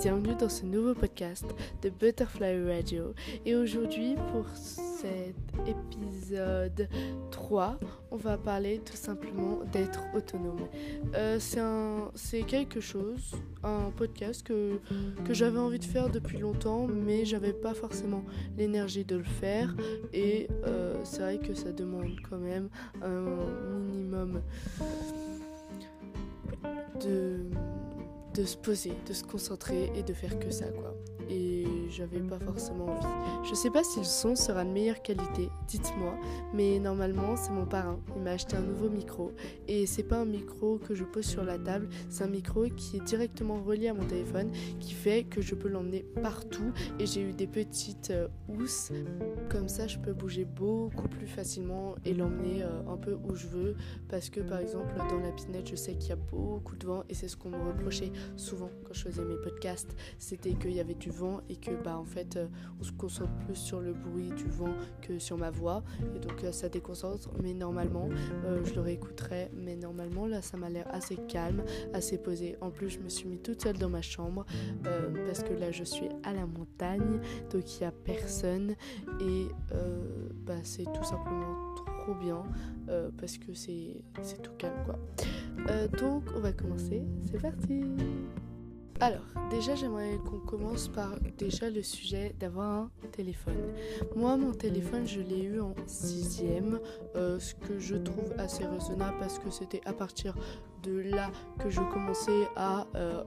bienvenue dans ce nouveau podcast de Butterfly Radio. Et aujourd'hui, pour cet épisode 3, on va parler tout simplement d'être autonome. Euh, c'est quelque chose, un podcast que, que j'avais envie de faire depuis longtemps, mais j'avais pas forcément l'énergie de le faire. Et euh, c'est vrai que ça demande quand même un minimum de de se poser, de se concentrer et de faire que ça quoi. J'avais pas forcément envie. Je sais pas si le son sera de meilleure qualité, dites-moi, mais normalement c'est mon parrain. Il m'a acheté un nouveau micro et c'est pas un micro que je pose sur la table, c'est un micro qui est directement relié à mon téléphone qui fait que je peux l'emmener partout et j'ai eu des petites euh, housses. Comme ça je peux bouger beaucoup plus facilement et l'emmener euh, un peu où je veux parce que par exemple dans la pinette je sais qu'il y a beaucoup de vent et c'est ce qu'on me reprochait souvent quand je faisais mes podcasts, c'était qu'il y avait du vent et que bah en fait euh, on se concentre plus sur le bruit du vent que sur ma voix. Et donc euh, ça déconcentre mais normalement euh, je le réécouterai. Mais normalement là ça m'a l'air assez calme assez posé. En plus je me suis mis toute seule dans ma chambre parce que là je suis à la montagne donc il n'y a personne. Et bah c'est tout simplement trop bien parce que c'est tout calme quoi. Donc on va commencer. C'est parti alors, déjà, j'aimerais qu'on commence par déjà le sujet d'avoir un téléphone. Moi, mon téléphone, je l'ai eu en sixième, euh, ce que je trouve assez raisonnable parce que c'était à partir de là que je commençais à euh,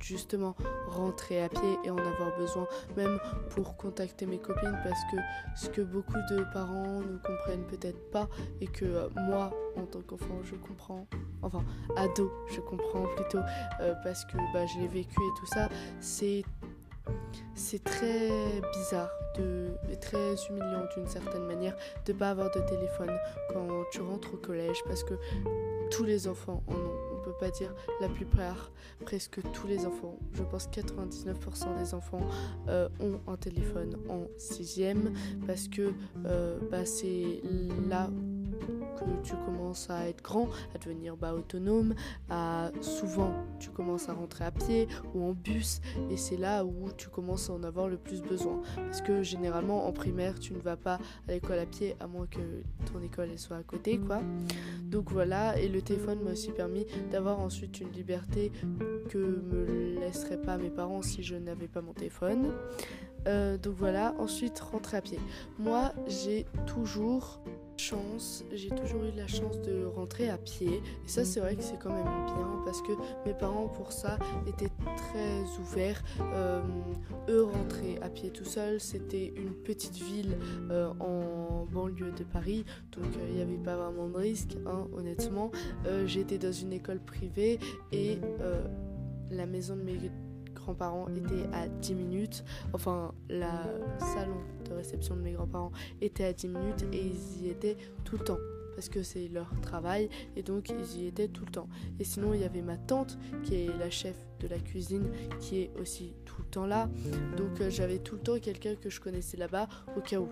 justement rentrer à pied et en avoir besoin même pour contacter mes copines parce que ce que beaucoup de parents ne comprennent peut-être pas et que euh, moi en tant qu'enfant je comprends enfin ado je comprends plutôt euh, parce que bah, je l'ai vécu et tout ça c'est c'est très bizarre, de, très humiliant d'une certaine manière de pas avoir de téléphone quand tu rentres au collège parce que tous les enfants en ont pas dire la plupart, presque tous les enfants, je pense 99% des enfants euh, ont un téléphone en sixième parce que euh, bah, c'est là que tu commences à être grand, à devenir bah, autonome, à souvent tu commences à rentrer à pied ou en bus et c'est là où tu commences à en avoir le plus besoin parce que généralement en primaire tu ne vas pas à l'école à pied à moins que ton école soit à côté quoi. Donc voilà et le téléphone m'a aussi permis d'avoir ensuite une liberté que me laisseraient pas mes parents si je n'avais pas mon téléphone. Euh, donc voilà, ensuite rentrer à pied. Moi j'ai toujours chance, j'ai toujours eu la chance de rentrer à pied. Et ça, c'est vrai que c'est quand même bien parce que mes parents, pour ça, étaient très ouverts. Euh, eux, rentrer à pied tout seuls, c'était une petite ville euh, en banlieue de Paris. Donc, euh, il n'y avait pas vraiment de risque, hein, honnêtement. J'étais dans une école privée et la maison de mes grands-parents était à 10 minutes. Enfin, la salon de réception de mes grands-parents était à 10 minutes et ils y étaient tout le temps parce que c'est leur travail et donc ils y étaient tout le temps. Et sinon il y avait ma tante qui est la chef de la cuisine qui est aussi tout le temps là. Donc euh, j'avais tout le temps quelqu'un que je connaissais là-bas au cas où.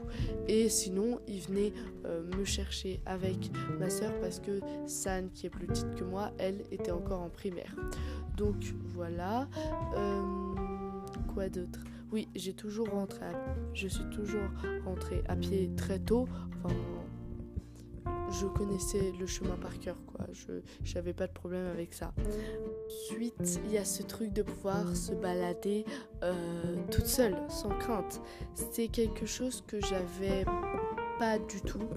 Et sinon il venait euh, me chercher avec ma soeur parce que San qui est plus petite que moi, elle était encore en primaire. Donc voilà. Euh, quoi d'autre? Oui, j'ai toujours rentré je suis toujours rentrée à pied très tôt. Je connaissais le chemin par cœur, quoi. Je n'avais pas de problème avec ça. Ensuite, il y a ce truc de pouvoir se balader euh, toute seule, sans crainte. C'est quelque chose que j'avais pas du tout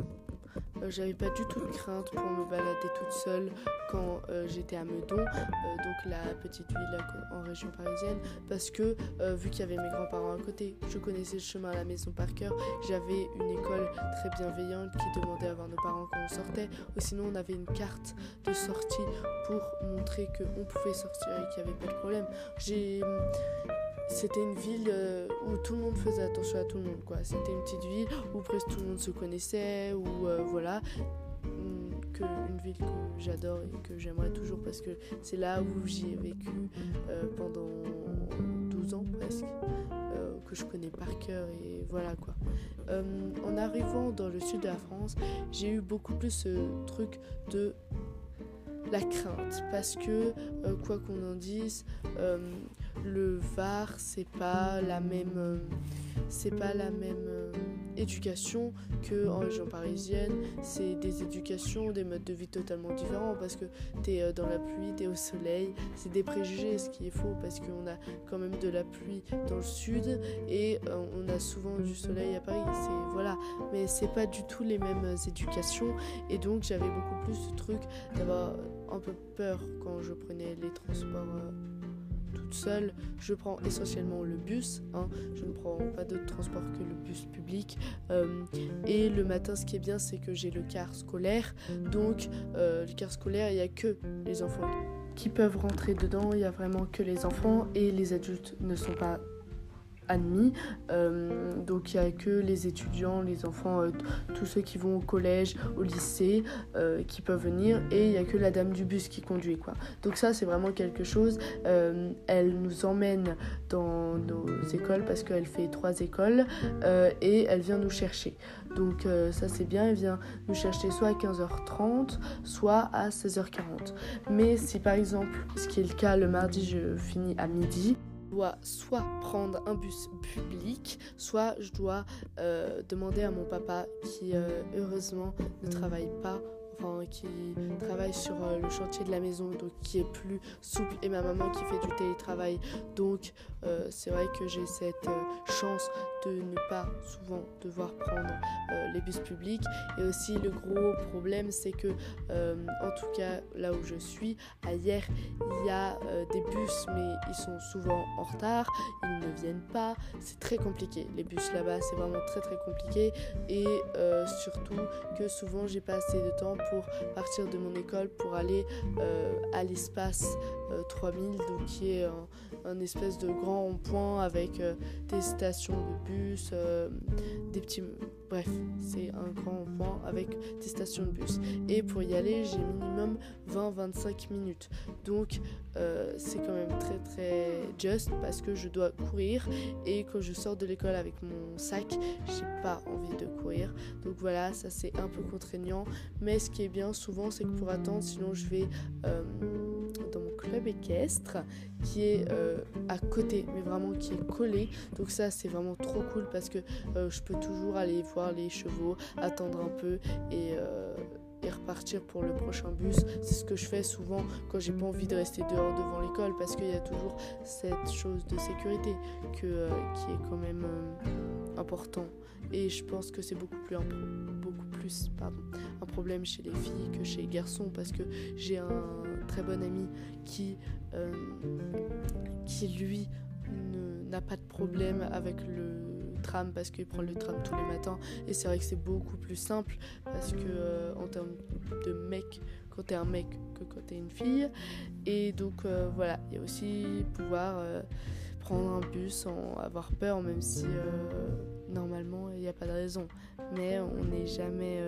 euh, j'avais pas du tout de crainte pour me balader toute seule quand euh, j'étais à Meudon, euh, donc la petite ville en région parisienne, parce que vu qu'il y avait mes grands-parents à côté, je connaissais le chemin à la maison par cœur, j'avais une école très bienveillante qui demandait à voir nos parents quand on sortait, ou sinon on avait une carte de sortie pour montrer qu'on pouvait sortir et qu'il n'y avait pas de problème. J'ai c'était une ville euh, où tout le monde faisait attention à tout le monde quoi c'était une petite ville où presque tout le monde se connaissait ou euh, voilà mm, que une ville que j'adore et que j'aimerais toujours parce que c'est là où j'y ai vécu euh, pendant 12 ans presque que je connais par cœur et voilà quoi. en arrivant dans le sud de la France, j'ai eu beaucoup plus ce truc de la crainte parce que quoi qu'on en dise, le Var, c'est pas la même, c'est pas la même éducation que en région parisienne. C'est des éducations, des modes de vie totalement différents parce que tu es dans la pluie, tu es au soleil. C'est des préjugés, ce qui est faux parce qu'on a quand même de la pluie dans le sud et on a souvent du soleil à Paris. C'est voilà, mais c'est pas du tout les mêmes éducations et donc j'avais beaucoup plus ce truc d'avoir un peu peur quand je prenais les transports euh, toute seule. Je prends essentiellement le bus, hein. je ne prends pas d'autre transport que le bus public. Euh, et le matin, ce qui est bien, c'est que j'ai le car scolaire. Donc, euh, le car scolaire, il n'y a que les enfants qui peuvent rentrer dedans, il n'y a vraiment que les enfants et les adultes ne sont pas admis. Euh, donc il n'y a que les étudiants, les enfants, euh, tous ceux qui vont au collège, au lycée, euh, qui peuvent venir. Et il n'y a que la dame du bus qui conduit. quoi. Donc ça c'est vraiment quelque chose. elle nous emmène dans nos écoles parce qu'elle fait trois écoles et elle vient nous chercher. Donc ça c'est bien, elle vient nous chercher soit à 15h30, soit à 16h40. Mais si par exemple, ce qui est le cas le mardi, je finis à midi, soit prendre un bus public, soit je dois euh, demander à mon papa qui euh, heureusement ne travaille pas qui travaille sur euh, le chantier de la maison, donc qui est plus souple, et ma maman qui fait du télétravail. Donc c'est vrai que j'ai cette chance de ne pas souvent devoir prendre euh, les bus publics. Et aussi le gros problème, c'est que, euh, en tout cas là où je suis, hier, il y a euh, des bus, mais ils sont souvent en retard, ils ne viennent pas. C'est très compliqué. Les bus là-bas, c'est vraiment très très compliqué. Et surtout que souvent, j'ai pas assez de temps pour partir de mon école pour aller à l'espace 3000, donc qui est un, espèce de grand rond-point avec des stations de bus euh, des petits. Bref, c'est un grand point avec des stations de bus. Et pour y aller, j'ai minimum 20-25 minutes. Donc, euh, c'est quand même très très just parce que je dois courir. Et quand je sors de l'école avec mon sac, j'ai pas envie de courir. Donc voilà, ça c'est un peu contraignant. Mais ce qui est bien souvent, c'est que pour attendre, sinon je vais euh, club équestre qui est à côté, mais vraiment qui est collé. Donc ça, c'est vraiment trop cool parce que euh, je peux toujours aller voir les chevaux, attendre un peu et, euh, et repartir pour le prochain bus. C'est ce que je fais souvent quand j'ai pas envie de rester dehors devant l'école parce qu'il y a toujours cette chose de sécurité euh, qui est quand même important. Et je pense que c'est beaucoup plus, beaucoup plus un problème chez les filles que chez les garçons parce que j'ai un très bon ami qui, qui lui, n'a pas de problème avec le tram parce qu'il prend le tram tous les matins. Et c'est vrai que c'est beaucoup plus simple parce que euh, en termes de mec quand t'es un mec que quand t'es une fille. Et donc euh, voilà il y a aussi pouvoir euh, prendre un bus sans avoir peur même si normalement il n'y a pas de raison. Mais on n'est jamais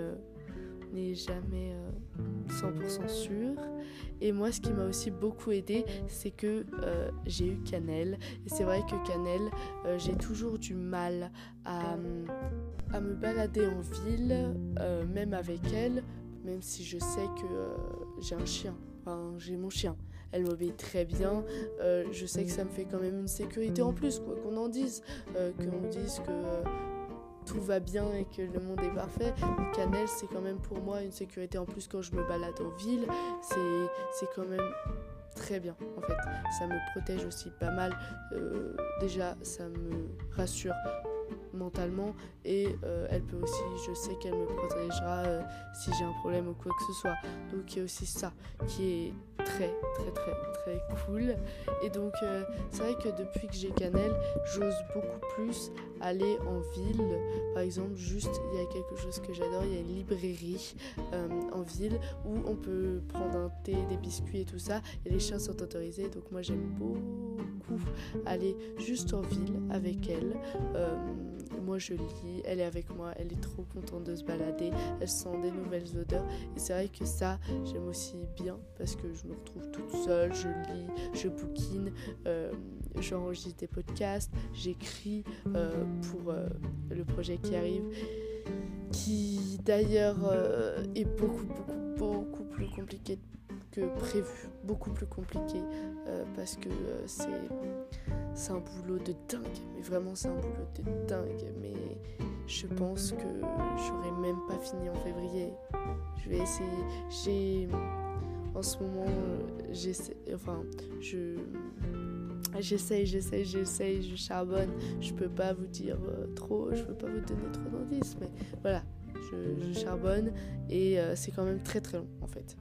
n'est jamais 100% sûr. Et moi, ce qui m'a aussi beaucoup aidé, c'est que euh, j'ai eu Cannelle. Et c'est vrai que Cannelle, euh, j'ai toujours du mal à, à, me balader en ville, euh, même avec elle, même si je sais que j'ai un chien. Enfin, j'ai mon chien. Elle m'obéit très bien. je sais que ça me fait quand même une sécurité en plus, quoi qu'on en dise. qu'on dise que tout va bien et que le monde est parfait. Canel, c'est quand même pour moi une sécurité en plus quand je me balade en ville. C'est quand même très bien en fait. Ça me protège aussi pas mal. Euh, déjà, ça me rassure mentalement et euh, elle peut aussi, je sais qu'elle me protégera euh, si j'ai un problème ou quoi que ce soit. Donc il y a aussi ça qui est très très très très cool. Et donc euh, c'est vrai que depuis que j'ai Canel, j'ose beaucoup plus aller en ville. Par exemple, juste il y a quelque chose que j'adore, il y a une librairie en ville où on peut prendre un thé, des biscuits et tout ça. Et les chiens sont autorisés. Donc moi j'aime beaucoup aller juste en ville avec elle moi je lis, elle est avec moi, elle est trop contente de se balader, elle sent des nouvelles odeurs. Et c'est vrai que ça, j'aime aussi bien parce que je me retrouve toute seule, je lis, je bouquine, euh, j'enregistre des podcasts, j'écris euh, pour euh, le projet qui arrive, qui d'ailleurs est beaucoup, beaucoup, beaucoup plus compliqué que que prévu, beaucoup plus compliqué parce que c'est c'est un boulot de dingue, mais vraiment c'est un boulot de dingue. Mais je pense que j'aurai même pas fini en février. Je vais essayer. J'ai en ce moment, j'essaie, enfin, je j'essaye, j'essaye, j'essaye, je charbonne. Je peux pas vous dire euh, trop, je peux pas vous donner trop d'indices, mais voilà, je, charbonne et euh, c'est quand même très très long en fait.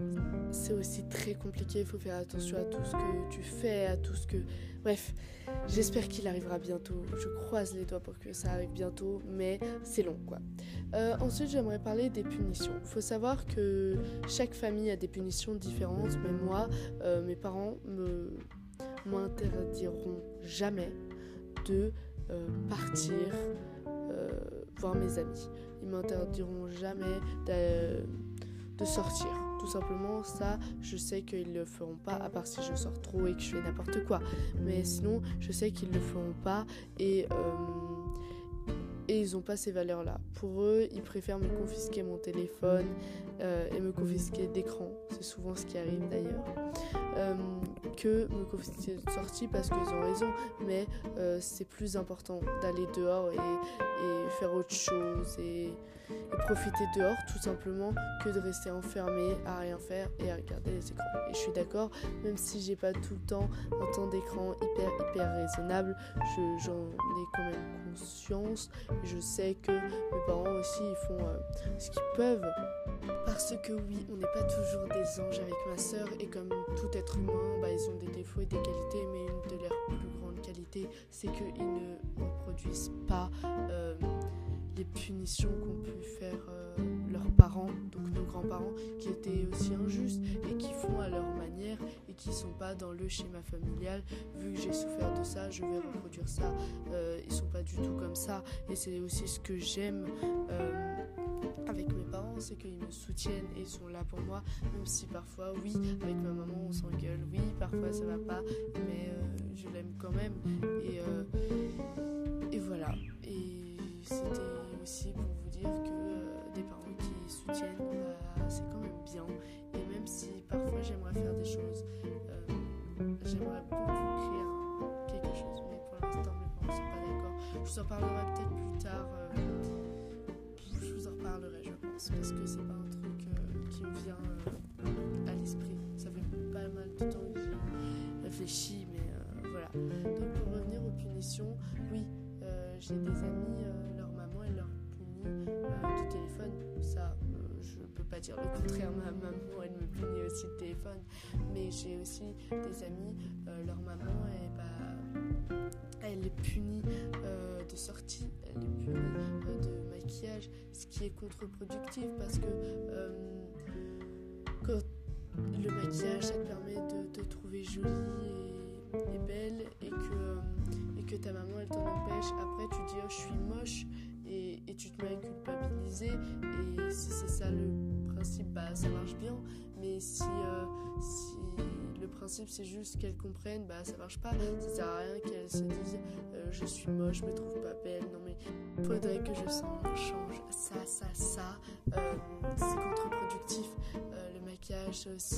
C'est aussi très compliqué, il faut faire attention à tout ce que tu fais, à tout ce que... Bref, j'espère qu'il arrivera bientôt. Je croise les doigts pour que ça arrive bientôt, mais c'est long quoi. Euh, ensuite, j'aimerais parler des punitions. Il faut savoir que chaque famille a des punitions différentes, mais moi, euh, mes parents me m'interdiront jamais de partir voir mes amis. Ils m'interdiront jamais de, sortir. Tout simplement, ça, je sais qu'ils le feront pas, à part si je sors trop et que je fais n'importe quoi. Mais sinon, je sais qu'ils le feront pas et, euh, et ils n'ont pas ces valeurs-là. Pour eux, ils préfèrent me confisquer mon téléphone euh, et me confisquer d'écran. C'est souvent ce qui arrive d'ailleurs. Euh, que me confisquer de sortie parce qu'ils ont raison, mais c'est plus important d'aller dehors et, faire autre chose et, profiter dehors tout simplement que de rester enfermé à rien faire et à regarder les écrans. Et je suis d'accord, même si j'ai pas tout le temps un temps d'écran hyper hyper raisonnable, j'en ai quand même conscience. Je sais que mes parents aussi ils font euh, ce qu'ils peuvent. Parce que oui, on n'est pas toujours des anges avec ma soeur et comme tout être humain, bah, ils ont des défauts et des qualités, mais une de leurs plus grandes qualités, c'est qu'ils ne reproduisent pas euh, les punitions qu'ont pu faire euh, leurs parents, donc nos grands-parents, qui étaient aussi injustes et qui font à leur manière et qui sont pas dans le schéma familial. Vu que j'ai souffert de ça, je vais reproduire ça. Euh, ils sont pas du tout comme ça et c'est aussi ce que j'aime avec mes parents, c'est qu'ils me soutiennent et sont là pour moi, même si parfois, oui, avec ma maman, on s'engueule, oui, parfois ça va pas, mais je l'aime quand même. Et, et voilà. Et c'était aussi pour vous dire que euh, des parents qui soutiennent, bah, c'est quand même bien. Et même si parfois j'aimerais faire des choses, euh, j'aimerais beaucoup créer quelque chose, mais pour l'instant mes parents sont pas d'accord. Je vous en parlerai peut-être plus tard. Parce que c'est pas un truc qui me vient à l'esprit. Ça fait pas mal de temps que j'ai réfléchi, mais voilà. Donc pour revenir aux punitions, oui, j'ai des amis, euh, leur maman, elle leur punit euh, du téléphone. Ça, euh, je peux pas dire le contraire. Ma maman, elle me punit aussi de téléphone. Mais j'ai aussi des amis, leur maman, elle, bah, elle est punie de sortie, elle est punie ce qui est contre-productif parce que quand le maquillage, ça te permet de te trouver jolie et, belle et que que ta maman elle t'en empêche, après tu dis oh, je suis moche et, et, tu te mets à. Et si c'est ça le principe, bah ça marche bien. Mais si, euh, si le principe c'est juste qu'elle comprenne, bah ça marche pas. Ça sert à rien qu'elle se dise euh, je suis moche, je me trouve pas belle. Non faudrait que je change ça, ça, ça. Euh, c'est contre-productif. le maquillage aussi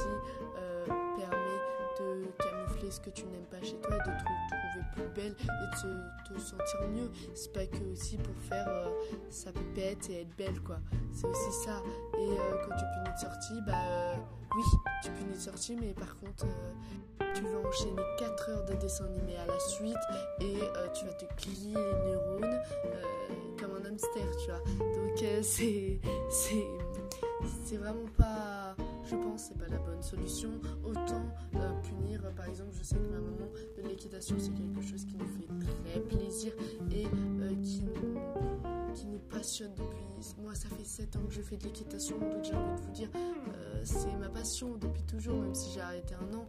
permet de camoufler ce que tu n'aimes pas chez toi de te trouver plus belle et de te, sentir mieux. C'est pas que aussi pour faire euh, sa pépette et être belle quoi. C'est aussi ça. Et euh, quand tu punis de sortie, bah euh, oui, tu punis de sortie, mais par contre tu vas enchaîner 4 heures de dessin animé à la suite et tu vas te plier les neurones comme un hamster, tu vois. Donc c'est c'est vraiment pas je pense que c'est pas la bonne solution. Autant euh, punir, par exemple, je sais que ma maman de l'équitation, c'est quelque chose qui nous fait très plaisir et euh, qui, nous, qui nous passionne depuis. Moi, ça fait 7 ans que je fais de l'équitation, donc j'ai envie de vous dire, euh, c'est ma passion depuis toujours, même si j'ai arrêté un an.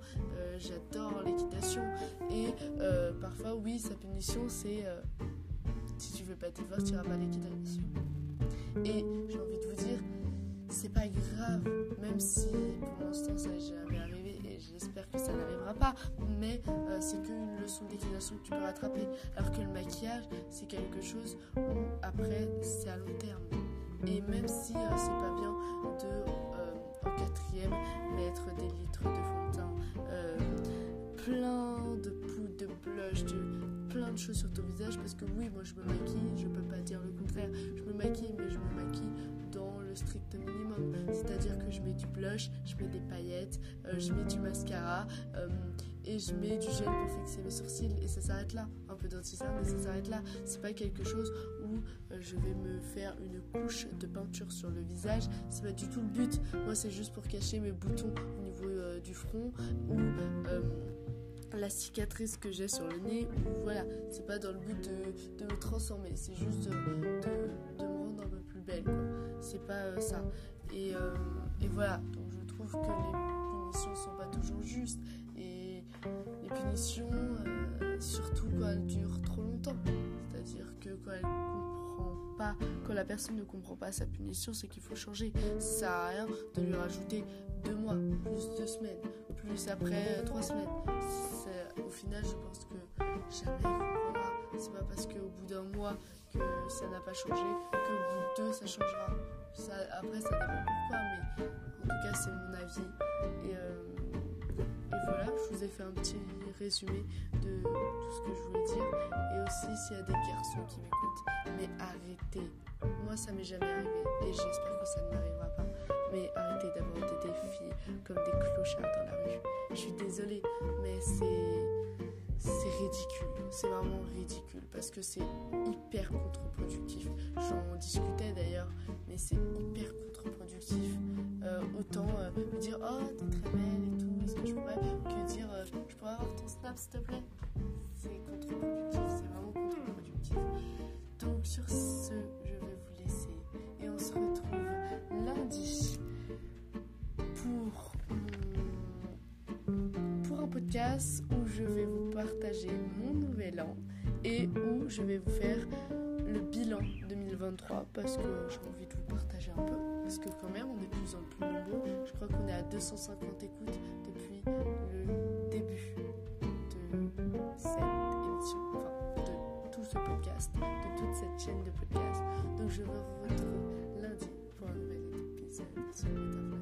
J'adore l'équitation et parfois, oui, sa punition, c'est si tu veux pas tes forces, tu iras pas l'équitation. Et j'ai envie de vous c'est pas grave, même si pour l'instant ça n'est jamais arrivé et j'espère que ça n'arrivera pas, mais euh, c'est qu'une leçon d'utilisation que tu peux rattraper. Alors que le maquillage, c'est quelque chose où après c'est à long terme. Et même si euh, c'est pas bien de euh, en quatrième mettre des litres de fond de teint, plein de poudre, de blush, de choses sur ton visage parce que oui, moi je me maquille, je peux pas dire le contraire. Je me maquille, mais je me maquille dans le strict minimum. C'est-à-dire que je mets du blush, je mets des paillettes, euh, je mets du mascara euh, et je mets du gel pour fixer mes sourcils et ça s'arrête là. Un peu d'anti-cernes mais ça s'arrête là. C'est pas quelque chose où euh, je vais me faire une couche de peinture sur le visage. C'est pas du tout le but. Moi, c'est juste pour cacher mes boutons au niveau du front ou la cicatrice que j'ai sur le nez. Voilà, c'est pas dans le but de, me transformer, c'est juste de, me rendre un peu plus belle. C'est pas euh, ça. Euh, et, voilà, donc je trouve que les punitions sont pas toujours justes. Et les punitions, euh, surtout quand elles durent trop longtemps. C'est-à-dire que quand elle comprend pas, quand personne ne comprend pas sa punition, c'est qu'il faut changer. Ça rien de lui rajouter deux mois, plus deux semaines, plus après trois semaines au final, je pense que jamais il comprendra. C'est pas parce qu'au bout d'un mois que ça n'a pas changé qu'au bout de deux ça changera. Ça, après, ça dépend pourquoi, mais en tout cas, c'est mon avis. Et, euh, voilà, je vous ai fait un petit résumé de tout ce que je voulais dire. Et aussi, s'il y a des garçons qui m'écoutent, mais arrêtez. Moi, ça m'est jamais arrivé et j'espère que ça ne m'arrivera pas. Mais arrêtez d'avoir des filles comme des clochards dans la rue. Je suis désolée, mais c'est c'est C'est vraiment ridicule parce que c'est hyper contre-productif. J'en discutais d'ailleurs, mais c'est hyper contre-productif. Euh, autant euh, dire oh t'es très belle et tout, est-ce que je pourrais? que dire euh, je pourrais avoir ton snap s'il te plaît? C'est contre-productif, c'est vraiment contre-productif. Donc sur ce, je vais vous laisser et on se retrouve lundi pour où je vais vous partager mon nouvel an et où je vais vous faire le bilan 2023 parce que j'ai envie de vous partager un peu. Parce que quand même, on est de plus en plus nombreux. Je crois qu'on est à 250 écoutes depuis le début de cette émission, enfin de tout ce podcast, de toute cette chaîne de podcast. Donc je vous retrouve lundi pour un nouvel épisode sur Metaverse.